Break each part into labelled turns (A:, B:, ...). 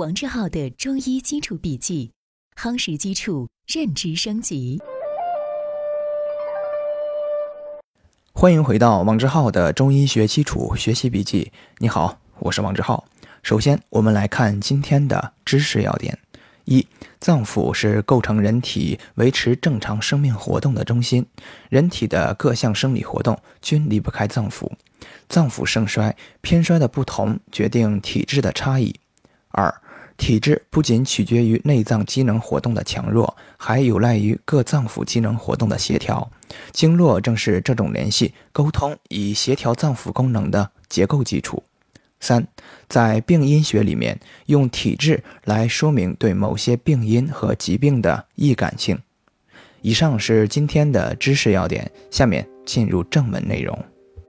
A: 王志浩的中医基础笔记，夯实基础，认知升级。
B: 欢迎回到王志浩的中医学基础学习笔记。你好，我是王志浩。首先，我们来看今天的知识要点：一、脏腑是构成人体维持正常生命活动的中心，人体的各项生理活动均离不开脏腑。脏腑盛衰、偏衰的不同，决定体质的差异。二、体质不仅取决于内脏机能活动的强弱，还有赖于各脏腑机能活动的协调。经络正是这种联系、沟通以协调脏腑功能的结构基础。三，在病因学里面，用体质来说明对某些病因和疾病的易感性。以上是今天的知识要点，下面进入正文内容。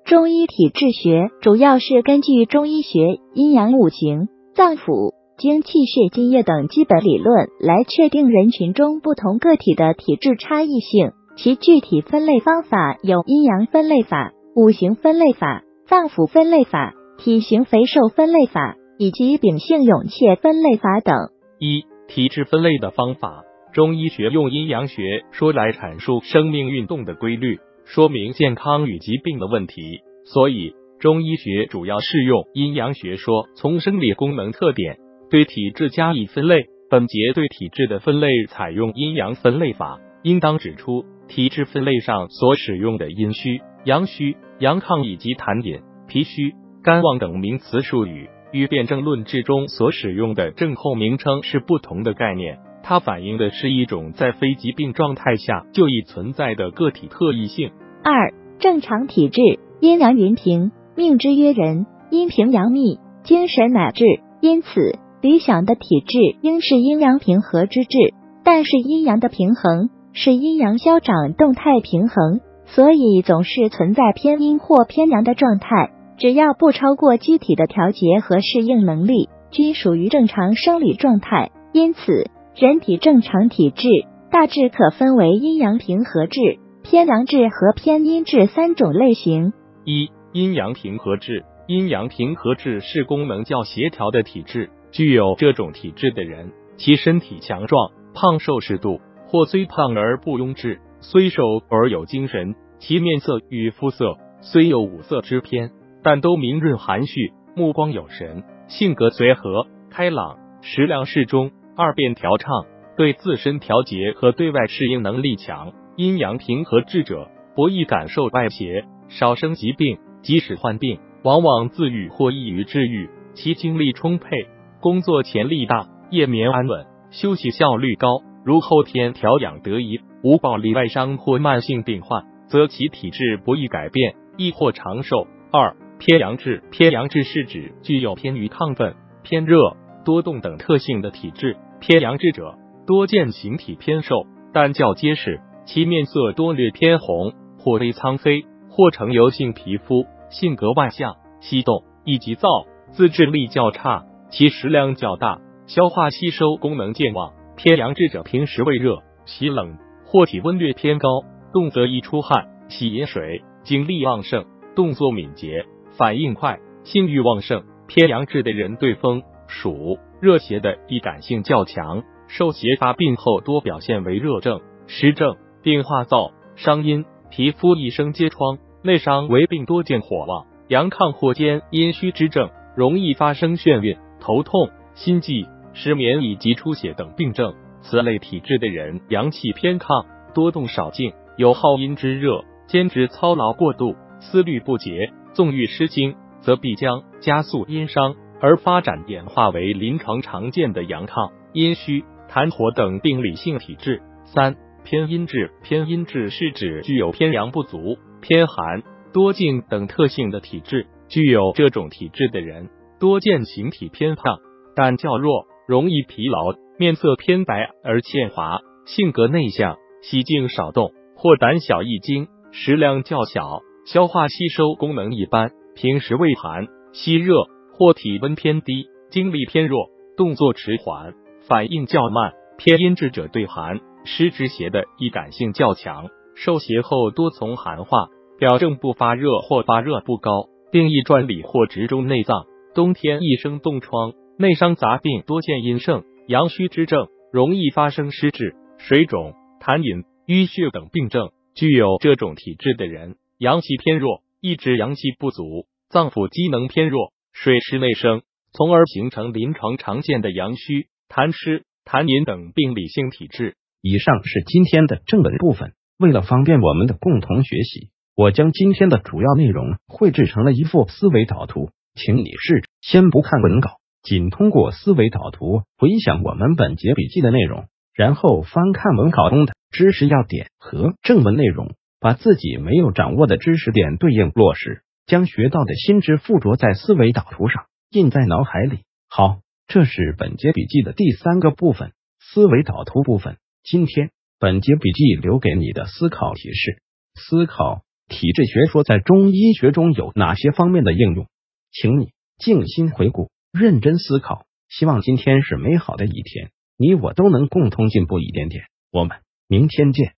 C: 中医体质学主要是根据中医学阴阳五行。脏腑、精气血、津液等基本理论来确定人群中不同个体的体质差异性。其具体分类方法有阴阳分类法、五行分类法、脏腑分类法、体型肥瘦分类法以及秉性勇怯分类法等。
D: 一、体质分类的方法。中医学用阴阳学说来阐述生命运动的规律，说明健康与疾病的问题，所以。中医学主要适用阴阳学说，从生理功能特点对体质加以分类。本节对体质的分类采用阴阳分类法。应当指出，体质分类上所使用的阴虚、阳虚、阳亢以及痰饮、脾虚、肝旺等名词术语，与辩证论治中所使用的症候名称是不同的概念。它反映的是一种在非疾病状态下就已存在的个体特异性。
C: 二、正常体质，阴阳云平。命之曰人，阴平阳秘，精神乃至。因此，理想的体质应是阴阳平和之治。但是，阴阳的平衡是阴阳消长，动态平衡，所以总是存在偏阴或偏阳的状态。只要不超过机体的调节和适应能力，均属于正常生理状态。因此，人体正常体质大致可分为阴阳平和质、偏阳质和偏阴质三种类型。
D: 一阴阳平和质，阴阳平和质是功能较协调的体质。具有这种体质的人，其身体强壮，胖瘦适度，或虽胖而不慵志，虽瘦而有精神。其面色与肤色虽有五色之偏，但都明润含蓄，目光有神，性格随和开朗，食量适中，二便调畅，对自身调节和对外适应能力强。阴阳平和智者，不易感受外邪，少生疾病。即使患病，往往自愈或易于治愈，其精力充沛，工作潜力大，夜眠安稳，休息效率高。如后天调养得宜，无暴力外伤或慢性病患，则其体质不易改变，亦或长寿。二偏阳质，偏阳质是指具有偏于亢奋、偏热、多动等特性的体质。偏阳质者，多见形体偏瘦，但较结实，其面色多略偏红，或微苍黑。或呈油性皮肤，性格外向、激动、易急躁，自制力较差，其食量较大，消化吸收功能健旺。偏阳质者平时胃热、喜冷，或体温略偏高，动则易出汗、喜饮水，精力旺盛，动作敏捷，反应快，性欲旺盛。偏阳质的人对风、暑、热邪的易感性较强，受邪发病后多表现为热症、湿症，并化燥、伤阴。皮肤易生疖疮，内伤为病多见火旺、阳亢或兼阴虚之症，容易发生眩晕、头痛、心悸、失眠以及出血等病症。此类体质的人阳气偏亢，多动少静，有好阴之热，兼职操劳过度，思虑不节，纵欲失精，则必将加速阴伤，而发展演化为临床常见的阳亢、阴虚、痰火等病理性体质。三。偏阴质，偏阴质是指具有偏阳不足、偏寒、多静等特性的体质。具有这种体质的人，多见形体偏胖，但较弱，容易疲劳，面色偏白而欠滑，性格内向，喜静少动，或胆小易惊，食量较小，消化吸收功能一般，平时畏寒、吸热，或体温偏低，精力偏弱，动作迟缓，反应较慢。偏阴质者对寒。湿之邪的易感性较强，受邪后多从寒化，表症不发热或发热不高，并易专里或直中内脏。冬天易生冻疮，内伤杂病多见阴盛阳虚之症，容易发生湿滞、水肿、痰饮、淤血等病症。具有这种体质的人，阳气偏弱，一直阳气不足，脏腑机能偏弱，水湿内生，从而形成临床常见的阳虚、痰湿、痰饮等病理性体质。
E: 以上是今天的正文部分。为了方便我们的共同学习，我将今天的主要内容绘制成了一幅思维导图，请你试着先不看文稿，仅通过思维导图回想我们本节笔记的内容，然后翻看文稿中的。知识要点和正文内容，把自己没有掌握的知识点对应落实，将学到的新知附着在思维导图上，印在脑海里。好，这是本节笔记的第三个部分——思维导图部分。今天本节笔记留给你的思考提示：思考体质学说在中医学中有哪些方面的应用？请你静心回顾，认真思考。希望今天是美好的一天，你我都能共同进步一点点。我们。明天见。